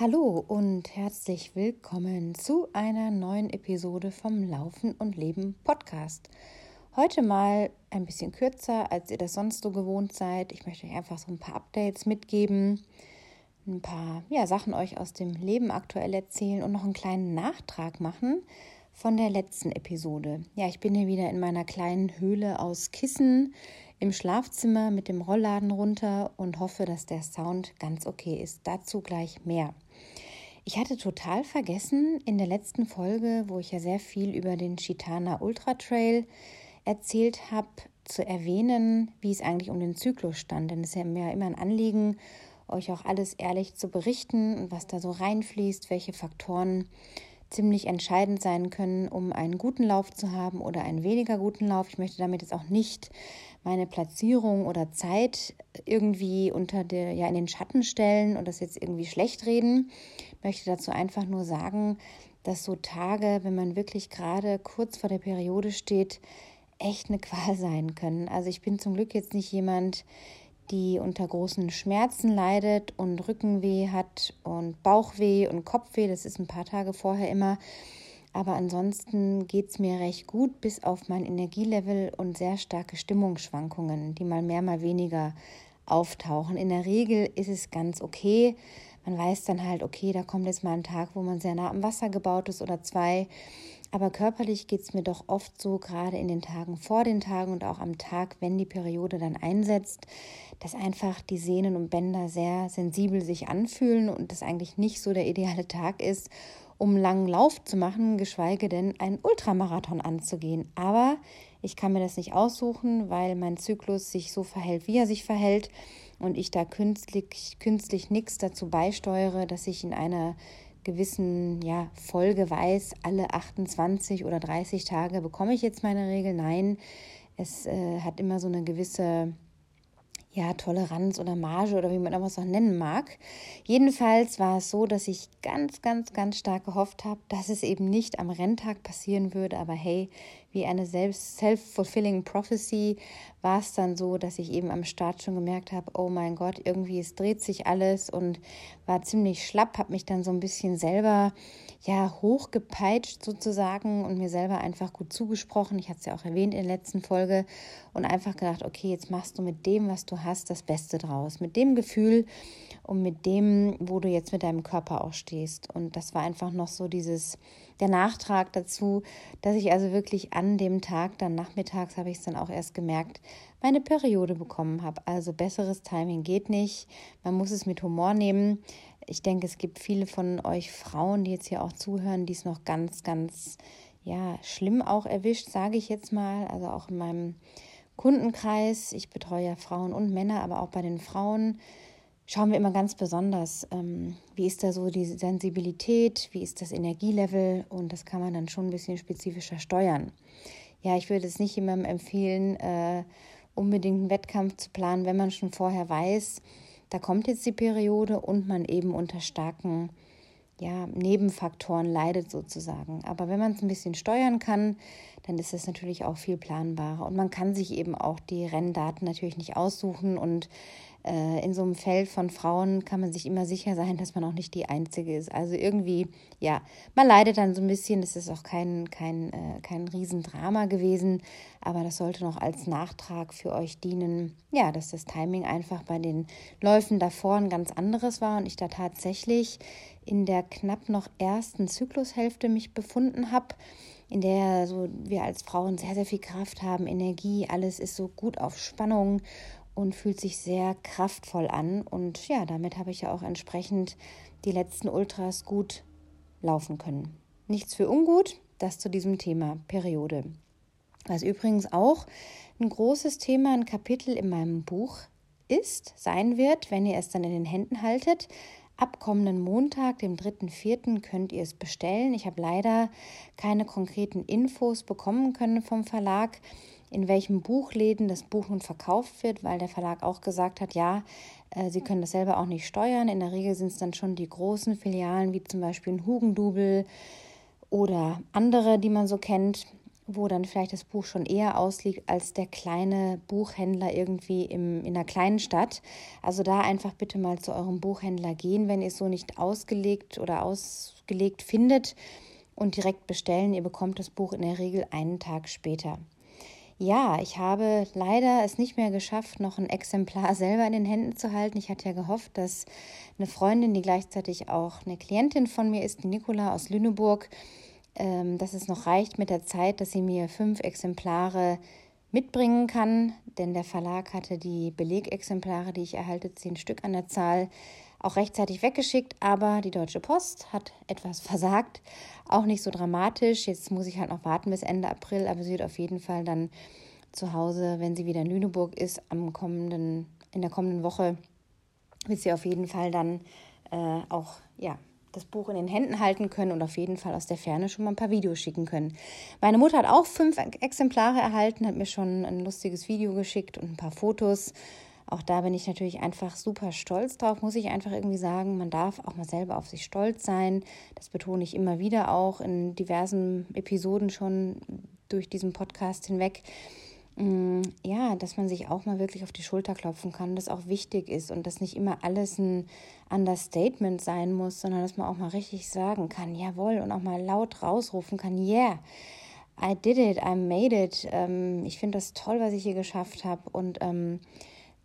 Hallo und herzlich willkommen zu einer neuen Episode vom Laufen und Leben Podcast. Heute mal ein bisschen kürzer, als ihr das sonst so gewohnt seid. Ich möchte euch einfach so ein paar Updates mitgeben, ein paar ja, Sachen euch aus dem Leben aktuell erzählen und noch einen kleinen Nachtrag machen von der letzten Episode. Ja, ich bin hier wieder in meiner kleinen Höhle aus Kissen im Schlafzimmer mit dem Rollladen runter und hoffe, dass der Sound ganz okay ist. Dazu gleich mehr. Ich hatte total vergessen in der letzten Folge, wo ich ja sehr viel über den Chitana Ultra Trail erzählt habe, zu erwähnen, wie es eigentlich um den Zyklus stand. Denn es ist ja mir immer ein Anliegen, euch auch alles ehrlich zu berichten und was da so reinfließt, welche Faktoren ziemlich entscheidend sein können, um einen guten Lauf zu haben oder einen weniger guten Lauf. Ich möchte damit jetzt auch nicht meine Platzierung oder Zeit irgendwie unter der, ja, in den Schatten stellen und das jetzt irgendwie schlecht reden. Ich möchte dazu einfach nur sagen, dass so Tage, wenn man wirklich gerade kurz vor der Periode steht, echt eine Qual sein können. Also ich bin zum Glück jetzt nicht jemand, die unter großen Schmerzen leidet und Rückenweh hat und Bauchweh und Kopfweh. Das ist ein paar Tage vorher immer. Aber ansonsten geht es mir recht gut, bis auf mein Energielevel und sehr starke Stimmungsschwankungen, die mal mehr, mal weniger auftauchen. In der Regel ist es ganz okay. Man weiß dann halt, okay, da kommt jetzt mal ein Tag, wo man sehr nah am Wasser gebaut ist oder zwei. Aber körperlich geht es mir doch oft so, gerade in den Tagen vor den Tagen und auch am Tag, wenn die Periode dann einsetzt, dass einfach die Sehnen und Bänder sehr sensibel sich anfühlen und das eigentlich nicht so der ideale Tag ist, um langen Lauf zu machen, geschweige denn einen Ultramarathon anzugehen. Aber ich kann mir das nicht aussuchen, weil mein Zyklus sich so verhält, wie er sich verhält und ich da künstlich, künstlich nichts dazu beisteuere, dass ich in einer gewissen ja, Folge weiß, alle 28 oder 30 Tage bekomme ich jetzt meine Regel. Nein, es äh, hat immer so eine gewisse ja, Toleranz oder Marge oder wie man das auch nennen mag. Jedenfalls war es so, dass ich ganz, ganz, ganz stark gehofft habe, dass es eben nicht am Renntag passieren würde. Aber hey, wie eine self-fulfilling prophecy war es dann so, dass ich eben am Start schon gemerkt habe, oh mein Gott, irgendwie es dreht sich alles und war ziemlich schlapp, habe mich dann so ein bisschen selber ja hochgepeitscht sozusagen und mir selber einfach gut zugesprochen. Ich hatte es ja auch erwähnt in der letzten Folge und einfach gedacht, okay, jetzt machst du mit dem, was du hast, das Beste draus. Mit dem Gefühl und mit dem, wo du jetzt mit deinem Körper auch stehst. Und das war einfach noch so dieses, der Nachtrag dazu, dass ich also wirklich an dem Tag, dann nachmittags habe ich es dann auch erst gemerkt, meine Periode bekommen habe. Also besseres Timing geht nicht. Man muss es mit Humor nehmen ich denke, es gibt viele von euch Frauen, die jetzt hier auch zuhören, die es noch ganz, ganz, ja, schlimm auch erwischt, sage ich jetzt mal. Also auch in meinem Kundenkreis. Ich betreue ja Frauen und Männer, aber auch bei den Frauen schauen wir immer ganz besonders, ähm, wie ist da so die Sensibilität, wie ist das Energielevel und das kann man dann schon ein bisschen spezifischer steuern. Ja, ich würde es nicht jemandem empfehlen, äh, unbedingt einen Wettkampf zu planen, wenn man schon vorher weiß, da kommt jetzt die Periode und man eben unter starken ja, Nebenfaktoren leidet sozusagen. Aber wenn man es ein bisschen steuern kann, dann ist es natürlich auch viel planbarer. Und man kann sich eben auch die Renndaten natürlich nicht aussuchen und in so einem Feld von Frauen kann man sich immer sicher sein, dass man auch nicht die Einzige ist. Also irgendwie, ja, man leidet dann so ein bisschen. Das ist auch kein, kein, äh, kein Riesendrama gewesen, aber das sollte noch als Nachtrag für euch dienen. Ja, dass das Timing einfach bei den Läufen davor ein ganz anderes war und ich da tatsächlich in der knapp noch ersten Zyklushälfte mich befunden habe in der so wir als Frauen sehr, sehr viel Kraft haben, Energie, alles ist so gut auf Spannung und fühlt sich sehr kraftvoll an. Und ja, damit habe ich ja auch entsprechend die letzten Ultras gut laufen können. Nichts für ungut, das zu diesem Thema Periode. Was übrigens auch ein großes Thema, ein Kapitel in meinem Buch ist, sein wird, wenn ihr es dann in den Händen haltet. Ab kommenden Montag, dem 3.4., könnt ihr es bestellen. Ich habe leider keine konkreten Infos bekommen können vom Verlag in welchen Buchläden das Buch nun verkauft wird, weil der Verlag auch gesagt hat, ja, äh, sie können das selber auch nicht steuern. In der Regel sind es dann schon die großen Filialen, wie zum Beispiel ein Hugendubel oder andere, die man so kennt, wo dann vielleicht das Buch schon eher ausliegt als der kleine Buchhändler irgendwie im, in einer kleinen Stadt. Also da einfach bitte mal zu eurem Buchhändler gehen, wenn ihr es so nicht ausgelegt oder ausgelegt findet und direkt bestellen. Ihr bekommt das Buch in der Regel einen Tag später. Ja, ich habe leider es nicht mehr geschafft, noch ein Exemplar selber in den Händen zu halten. Ich hatte ja gehofft, dass eine Freundin, die gleichzeitig auch eine Klientin von mir ist, die Nicola aus Lüneburg, ähm, dass es noch reicht mit der Zeit, dass sie mir fünf Exemplare mitbringen kann, denn der Verlag hatte die Belegexemplare, die ich erhalte, zehn Stück an der Zahl, auch rechtzeitig weggeschickt, aber die Deutsche Post hat etwas versagt. Auch nicht so dramatisch. Jetzt muss ich halt noch warten bis Ende April, aber sie wird auf jeden Fall dann zu Hause, wenn sie wieder in Lüneburg ist, am kommenden, in der kommenden Woche, wird sie auf jeden Fall dann äh, auch ja, das Buch in den Händen halten können und auf jeden Fall aus der Ferne schon mal ein paar Videos schicken können. Meine Mutter hat auch fünf Exemplare erhalten, hat mir schon ein lustiges Video geschickt und ein paar Fotos. Auch da bin ich natürlich einfach super stolz drauf, muss ich einfach irgendwie sagen. Man darf auch mal selber auf sich stolz sein. Das betone ich immer wieder auch in diversen Episoden schon durch diesen Podcast hinweg. Mm, ja, dass man sich auch mal wirklich auf die Schulter klopfen kann, das auch wichtig ist und dass nicht immer alles ein Understatement sein muss, sondern dass man auch mal richtig sagen kann, jawohl, und auch mal laut rausrufen kann, yeah, I did it, I made it. Ähm, ich finde das toll, was ich hier geschafft habe und ähm,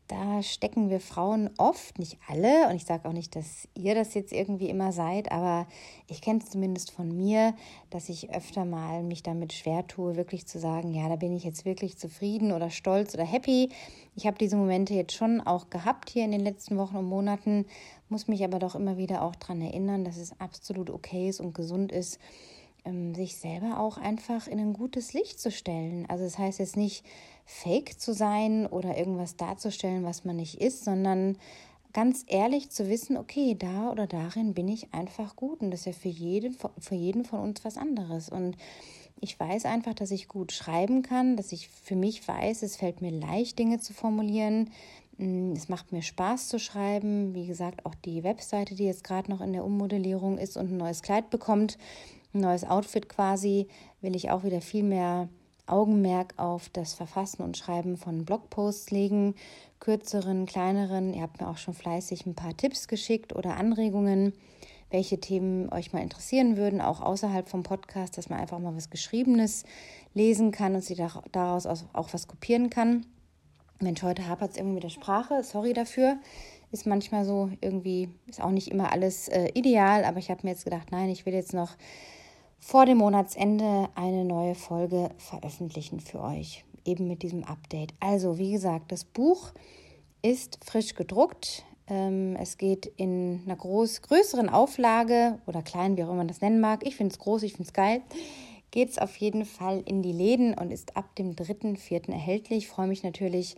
da stecken wir Frauen oft, nicht alle, und ich sage auch nicht, dass ihr das jetzt irgendwie immer seid, aber ich kenne es zumindest von mir, dass ich öfter mal mich damit schwer tue, wirklich zu sagen, ja, da bin ich jetzt wirklich zufrieden oder stolz oder happy. Ich habe diese Momente jetzt schon auch gehabt hier in den letzten Wochen und Monaten, muss mich aber doch immer wieder auch daran erinnern, dass es absolut okay ist und gesund ist, sich selber auch einfach in ein gutes Licht zu stellen. Also das heißt jetzt nicht fake zu sein oder irgendwas darzustellen, was man nicht ist, sondern ganz ehrlich zu wissen, okay, da oder darin bin ich einfach gut und das ist ja für jeden, für jeden von uns was anderes. Und ich weiß einfach, dass ich gut schreiben kann, dass ich für mich weiß, es fällt mir leicht, Dinge zu formulieren. Mm, es macht mir Spaß zu schreiben. Wie gesagt, auch die Webseite, die jetzt gerade noch in der Ummodellierung ist und ein neues Kleid bekommt, neues Outfit quasi, will ich auch wieder viel mehr Augenmerk auf das Verfassen und Schreiben von Blogposts legen, kürzeren, kleineren. Ihr habt mir auch schon fleißig ein paar Tipps geschickt oder Anregungen, welche Themen euch mal interessieren würden, auch außerhalb vom Podcast, dass man einfach mal was Geschriebenes lesen kann und sie daraus auch was kopieren kann. Mensch, heute hapert es irgendwie mit der Sprache, sorry dafür. Ist manchmal so, irgendwie ist auch nicht immer alles äh, ideal, aber ich habe mir jetzt gedacht, nein, ich will jetzt noch vor dem Monatsende eine neue Folge veröffentlichen für euch, eben mit diesem Update. Also, wie gesagt, das Buch ist frisch gedruckt. Ähm, es geht in einer groß, größeren Auflage oder klein, wie auch immer man das nennen mag. Ich finde es groß, ich finde es geil. Geht es auf jeden Fall in die Läden und ist ab dem 3.4. erhältlich. Ich freue mich natürlich,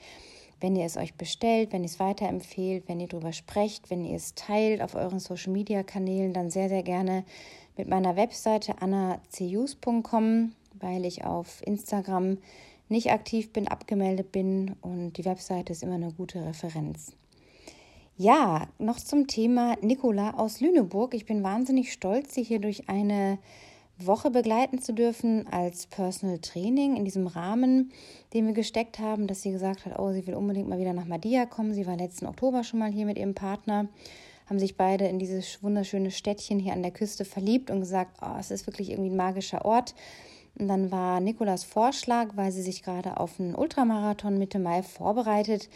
wenn ihr es euch bestellt, wenn ihr es weiterempfehlt, wenn ihr darüber sprecht, wenn ihr es teilt auf euren Social Media Kanälen, dann sehr, sehr gerne mit meiner Webseite annacus.com, weil ich auf Instagram nicht aktiv bin, abgemeldet bin und die Webseite ist immer eine gute Referenz. Ja, noch zum Thema Nicola aus Lüneburg. Ich bin wahnsinnig stolz, Sie hier durch eine Woche begleiten zu dürfen als Personal Training in diesem Rahmen, den wir gesteckt haben, dass sie gesagt hat, oh, sie will unbedingt mal wieder nach Madia kommen. Sie war letzten Oktober schon mal hier mit ihrem Partner haben sich beide in dieses wunderschöne Städtchen hier an der Küste verliebt und gesagt, oh, es ist wirklich irgendwie ein magischer Ort. Und dann war Nikolas Vorschlag, weil sie sich gerade auf einen Ultramarathon Mitte Mai vorbereitet,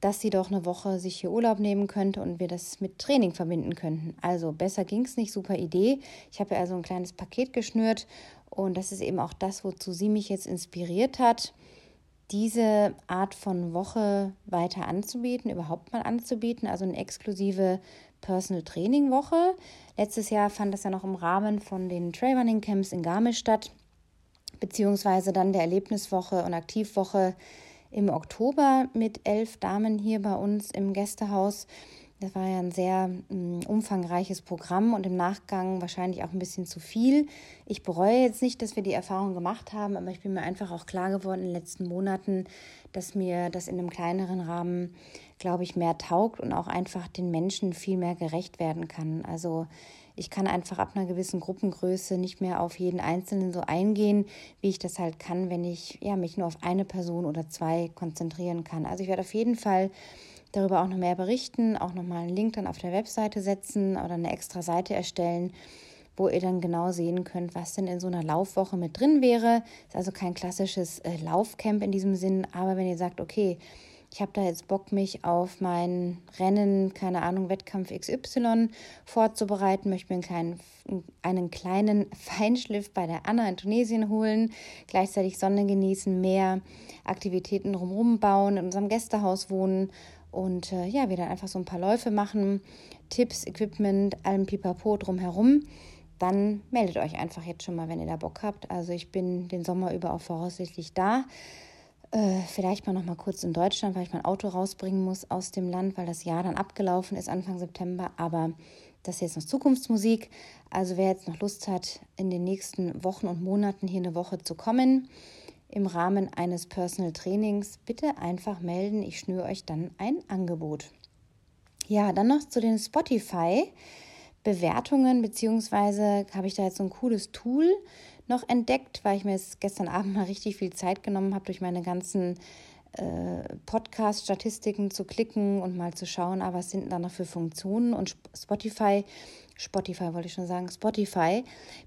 dass sie doch eine Woche sich hier Urlaub nehmen könnte und wir das mit Training verbinden könnten. Also besser ging es nicht, super Idee. Ich habe ja also ein kleines Paket geschnürt und das ist eben auch das, wozu sie mich jetzt inspiriert hat diese Art von Woche weiter anzubieten, überhaupt mal anzubieten, also eine exklusive Personal Training Woche. Letztes Jahr fand das ja noch im Rahmen von den Trailrunning Camps in Garmisch statt, beziehungsweise dann der Erlebniswoche und Aktivwoche im Oktober mit elf Damen hier bei uns im Gästehaus. Das war ja ein sehr um, umfangreiches Programm und im Nachgang wahrscheinlich auch ein bisschen zu viel. Ich bereue jetzt nicht, dass wir die Erfahrung gemacht haben, aber ich bin mir einfach auch klar geworden in den letzten Monaten, dass mir das in einem kleineren Rahmen glaube ich, mehr taugt und auch einfach den Menschen viel mehr gerecht werden kann. Also ich kann einfach ab einer gewissen Gruppengröße nicht mehr auf jeden Einzelnen so eingehen, wie ich das halt kann, wenn ich ja, mich nur auf eine Person oder zwei konzentrieren kann. Also ich werde auf jeden Fall darüber auch noch mehr berichten, auch nochmal einen Link dann auf der Webseite setzen oder eine extra Seite erstellen, wo ihr dann genau sehen könnt, was denn in so einer Laufwoche mit drin wäre. Ist also kein klassisches äh, Laufcamp in diesem Sinn, aber wenn ihr sagt, okay, ich habe da jetzt Bock, mich auf mein Rennen, keine Ahnung, Wettkampf XY vorzubereiten, möchte mir einen kleinen, einen kleinen Feinschliff bei der Anna in Tunesien holen, gleichzeitig Sonne genießen, mehr Aktivitäten drumherum bauen, in unserem Gästehaus wohnen und äh, ja, wir dann einfach so ein paar Läufe machen, Tipps, Equipment, allem Pipapo drumherum dann meldet euch einfach jetzt schon mal, wenn ihr da Bock habt. Also ich bin den Sommer über auch voraussichtlich da. Äh, vielleicht mal noch mal kurz in Deutschland, weil ich mein Auto rausbringen muss aus dem Land, weil das Jahr dann abgelaufen ist Anfang September. Aber das ist jetzt noch Zukunftsmusik. Also wer jetzt noch Lust hat, in den nächsten Wochen und Monaten hier eine Woche zu kommen, im Rahmen eines Personal Trainings, bitte einfach melden. Ich schnüre euch dann ein Angebot. Ja, dann noch zu den Spotify. Bewertungen, beziehungsweise habe ich da jetzt so ein cooles Tool noch entdeckt, weil ich mir jetzt gestern Abend mal richtig viel Zeit genommen habe, durch meine ganzen äh, Podcast-Statistiken zu klicken und mal zu schauen, ah, was sind da noch für Funktionen. Und Spotify, Spotify wollte ich schon sagen, Spotify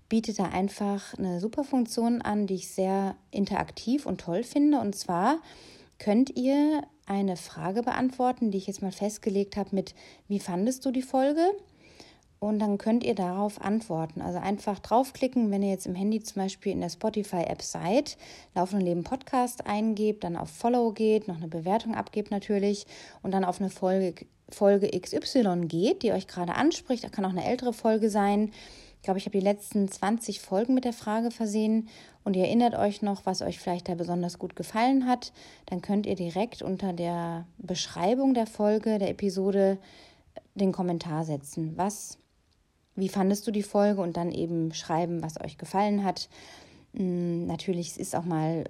bietet da einfach eine super Funktion an, die ich sehr interaktiv und toll finde. Und zwar könnt ihr eine Frage beantworten, die ich jetzt mal festgelegt habe mit, wie fandest du die Folge? Und dann könnt ihr darauf antworten. Also einfach draufklicken, wenn ihr jetzt im Handy zum Beispiel in der Spotify-App seid, Laufen und Leben Podcast eingebt, dann auf Follow geht, noch eine Bewertung abgebt natürlich und dann auf eine Folge, Folge XY geht, die euch gerade anspricht. Das kann auch eine ältere Folge sein. Ich glaube, ich habe die letzten 20 Folgen mit der Frage versehen und ihr erinnert euch noch, was euch vielleicht da besonders gut gefallen hat. Dann könnt ihr direkt unter der Beschreibung der Folge, der Episode, den Kommentar setzen. Was wie fandest du die Folge und dann eben schreiben, was euch gefallen hat. Hm, natürlich ist auch mal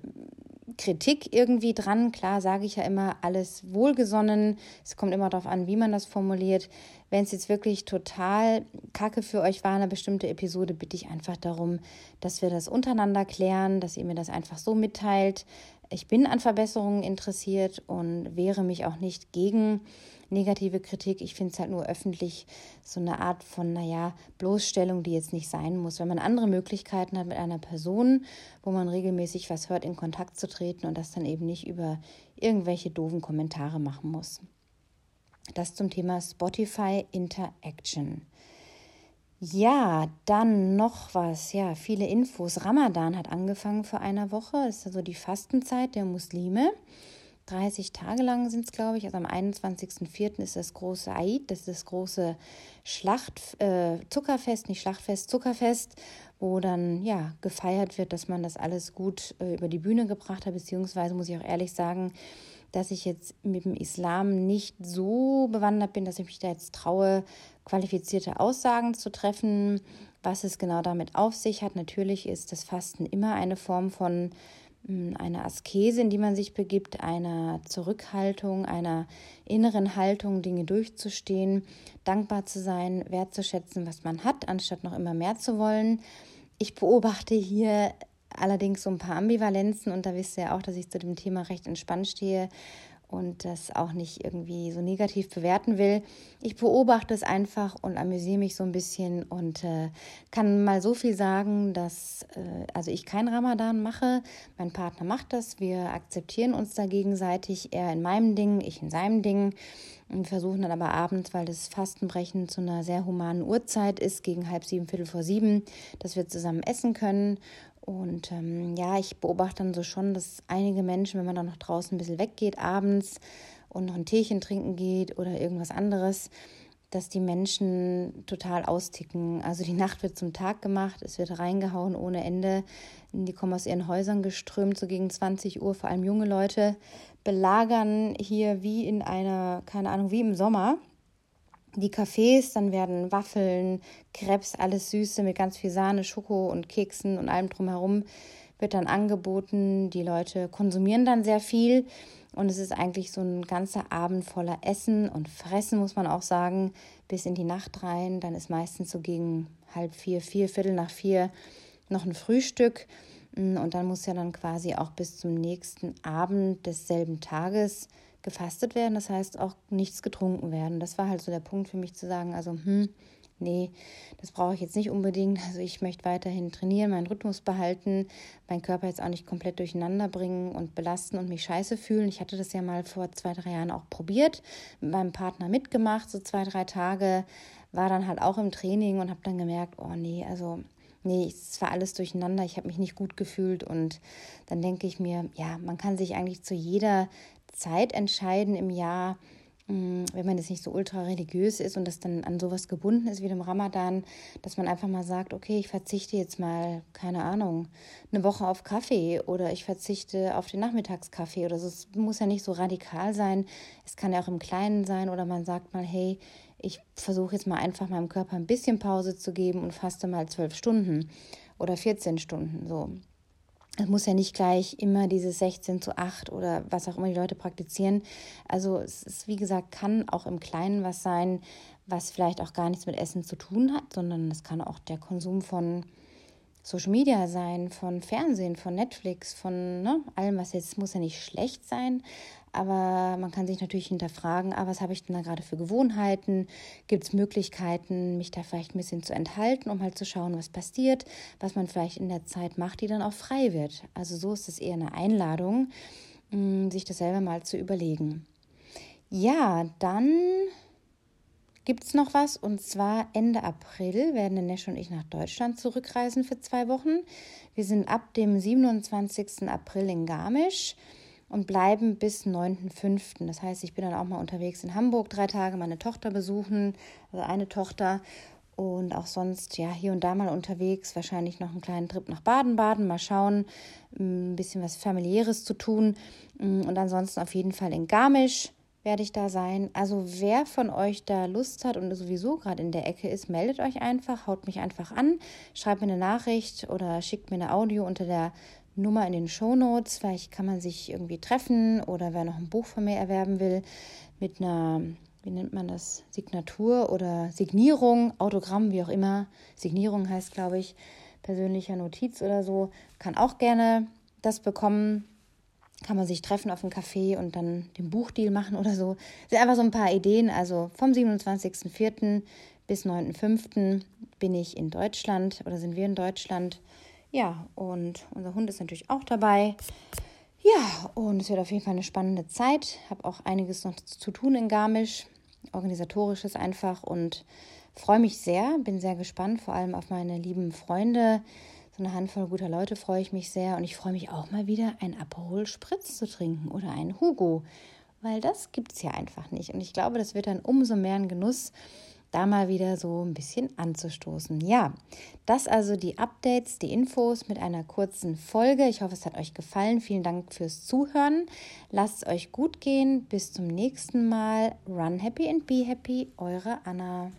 Kritik irgendwie dran. Klar sage ich ja immer, alles wohlgesonnen. Es kommt immer darauf an, wie man das formuliert. Wenn es jetzt wirklich total kacke für euch war, eine bestimmte Episode, bitte ich einfach darum, dass wir das untereinander klären, dass ihr mir das einfach so mitteilt. Ich bin an Verbesserungen interessiert und wehre mich auch nicht gegen negative Kritik. Ich finde es halt nur öffentlich so eine Art von, naja, Bloßstellung, die jetzt nicht sein muss. Wenn man andere Möglichkeiten hat mit einer Person, wo man regelmäßig was hört, in Kontakt zu treten und das dann eben nicht über irgendwelche doofen Kommentare machen muss. Das zum Thema Spotify Interaction. Ja, dann noch was. Ja, viele Infos. Ramadan hat angefangen vor einer Woche. Das ist also die Fastenzeit der Muslime. 30 Tage lang sind es, glaube ich. Also am 21.04. ist das große Eid, das ist das große Schlacht, äh, Zuckerfest, nicht Schlachtfest, Zuckerfest, wo dann ja gefeiert wird, dass man das alles gut äh, über die Bühne gebracht hat. Beziehungsweise muss ich auch ehrlich sagen, dass ich jetzt mit dem Islam nicht so bewandert bin, dass ich mich da jetzt traue, qualifizierte Aussagen zu treffen. Was es genau damit auf sich hat, natürlich ist das Fasten immer eine Form von eine Askese, in die man sich begibt, einer Zurückhaltung, einer inneren Haltung, Dinge durchzustehen, dankbar zu sein, wertzuschätzen, was man hat, anstatt noch immer mehr zu wollen. Ich beobachte hier allerdings so ein paar Ambivalenzen und da wisst ihr ja auch, dass ich zu dem Thema recht entspannt stehe und das auch nicht irgendwie so negativ bewerten will. Ich beobachte es einfach und amüsiere mich so ein bisschen und äh, kann mal so viel sagen, dass äh, also ich kein Ramadan mache, mein Partner macht das, wir akzeptieren uns da gegenseitig, er in meinem Ding, ich in seinem Ding. Und versuchen dann aber abends, weil das Fastenbrechen zu einer sehr humanen Uhrzeit ist, gegen halb sieben, viertel vor sieben, dass wir zusammen essen können und ähm, ja, ich beobachte dann so schon, dass einige Menschen, wenn man dann noch draußen ein bisschen weggeht, abends und noch ein Teechen trinken geht oder irgendwas anderes, dass die Menschen total austicken. Also die Nacht wird zum Tag gemacht, es wird reingehauen ohne Ende. Die kommen aus ihren Häusern geströmt, so gegen 20 Uhr, vor allem junge Leute, belagern hier wie in einer, keine Ahnung, wie im Sommer die Cafés, dann werden Waffeln, Krebs, alles Süße mit ganz viel Sahne, Schoko und Keksen und allem drumherum wird dann angeboten. Die Leute konsumieren dann sehr viel Und es ist eigentlich so ein ganzer Abend voller Essen und Fressen, muss man auch sagen, bis in die Nacht rein. Dann ist meistens so gegen halb vier, vier, Viertel nach vier noch ein Frühstück. Und dann muss ja dann quasi auch bis zum nächsten Abend desselben Tages gefastet werden. Das heißt auch nichts getrunken werden. Das war halt so der Punkt für mich zu sagen, also hm, nee, das brauche ich jetzt nicht unbedingt. Also ich möchte weiterhin trainieren, meinen Rhythmus behalten, meinen Körper jetzt auch nicht komplett durcheinander bringen und belasten und mich scheiße fühlen. Ich hatte das ja mal vor zwei, drei Jahren auch probiert, mit meinem Partner mitgemacht, so zwei, drei Tage, war dann halt auch im Training und habe dann gemerkt, oh nee, also nee, es war alles durcheinander, ich habe mich nicht gut gefühlt und dann denke ich mir, ja, man kann sich eigentlich zu jeder Zeit entscheiden im Jahr, Mm, wenn man jetzt nicht so ultra religiös ist und das dann an sowas gebunden ist wie dem Ramadan, dass man einfach mal sagt, okay, ich verzichte jetzt mal, keine Ahnung, eine Woche auf Kaffee oder ich verzichte auf den Nachmittagskaffee oder so. Es muss ja nicht so radikal sein. Es kann ja auch im Kleinen sein oder man sagt mal, hey, ich versuche jetzt mal einfach meinem Körper ein bisschen Pause zu geben und faste mal zwölf Stunden oder 14 Stunden so es muss ja nicht gleich immer dieses 16 zu 8 oder was auch immer die Leute praktizieren. Also es ist, wie gesagt, kann auch im Kleinen was sein, was vielleicht auch gar nichts mit Essen zu tun hat, sondern es kann auch der Konsum von Social Media sein, von Fernsehen, von Netflix, von ne, allem, was jetzt muss ja nicht schlecht sein, aber man kann sich natürlich hinterfragen, ah, was habe ich denn da gerade für Gewohnheiten? Gibt es Möglichkeiten, mich da vielleicht ein bisschen zu enthalten, um halt zu schauen, was passiert, was man vielleicht in der Zeit macht, die dann auch frei wird. Also so ist es eher eine Einladung, mm, sich das selber mal zu überlegen. Ja, dann gibt es noch was und zwar Ende April werden Nesch und ich nach Deutschland zurückreisen für zwei Wochen. Wir sind ab dem 27. April in Garmisch und bleiben bis 9.5. Das heißt, ich bin dann auch mal unterwegs in Hamburg drei Tage, meine Tochter besuchen, also eine Tochter und auch sonst ja hier und da mal unterwegs, wahrscheinlich noch einen kleinen Trip nach Baden-Baden, mal schauen, ein bisschen was familiäres zu tun und ansonsten auf jeden Fall in Garmisch werde ich da sein. Also wer von euch da Lust hat und sowieso gerade in der Ecke ist, meldet euch einfach, haut mich einfach an, schreibt mir eine Nachricht oder schickt mir eine Audio unter der Nummer in den Show Notes. Vielleicht kann man sich irgendwie treffen oder wer noch ein Buch von mir erwerben will mit einer, wie nennt man das, Signatur oder Signierung, Autogramm, wie auch immer. Signierung heißt, glaube ich, persönlicher Notiz oder so. Kann auch gerne das bekommen. Kann man sich treffen auf einem Café und dann den Buchdeal machen oder so. Das sind einfach so ein paar Ideen. Also vom 27.04. bis 9.05. bin ich in Deutschland oder sind wir in Deutschland. Ja, und unser Hund ist natürlich auch dabei. Ja, und es wird auf jeden Fall eine spannende Zeit. Habe auch einiges noch zu tun in Garmisch, organisatorisches einfach und freue mich sehr, bin sehr gespannt, vor allem auf meine lieben Freunde. So eine Handvoll guter Leute freue ich mich sehr und ich freue mich auch mal wieder, ein Aperol Spritz zu trinken oder einen Hugo, weil das gibt es ja einfach nicht. Und ich glaube, das wird dann umso mehr ein Genuss, da mal wieder so ein bisschen anzustoßen. Ja, das also die Updates, die Infos mit einer kurzen Folge. Ich hoffe, es hat euch gefallen. Vielen Dank fürs Zuhören. Lasst es euch gut gehen. Bis zum nächsten Mal. Run happy and be happy. Eure Anna.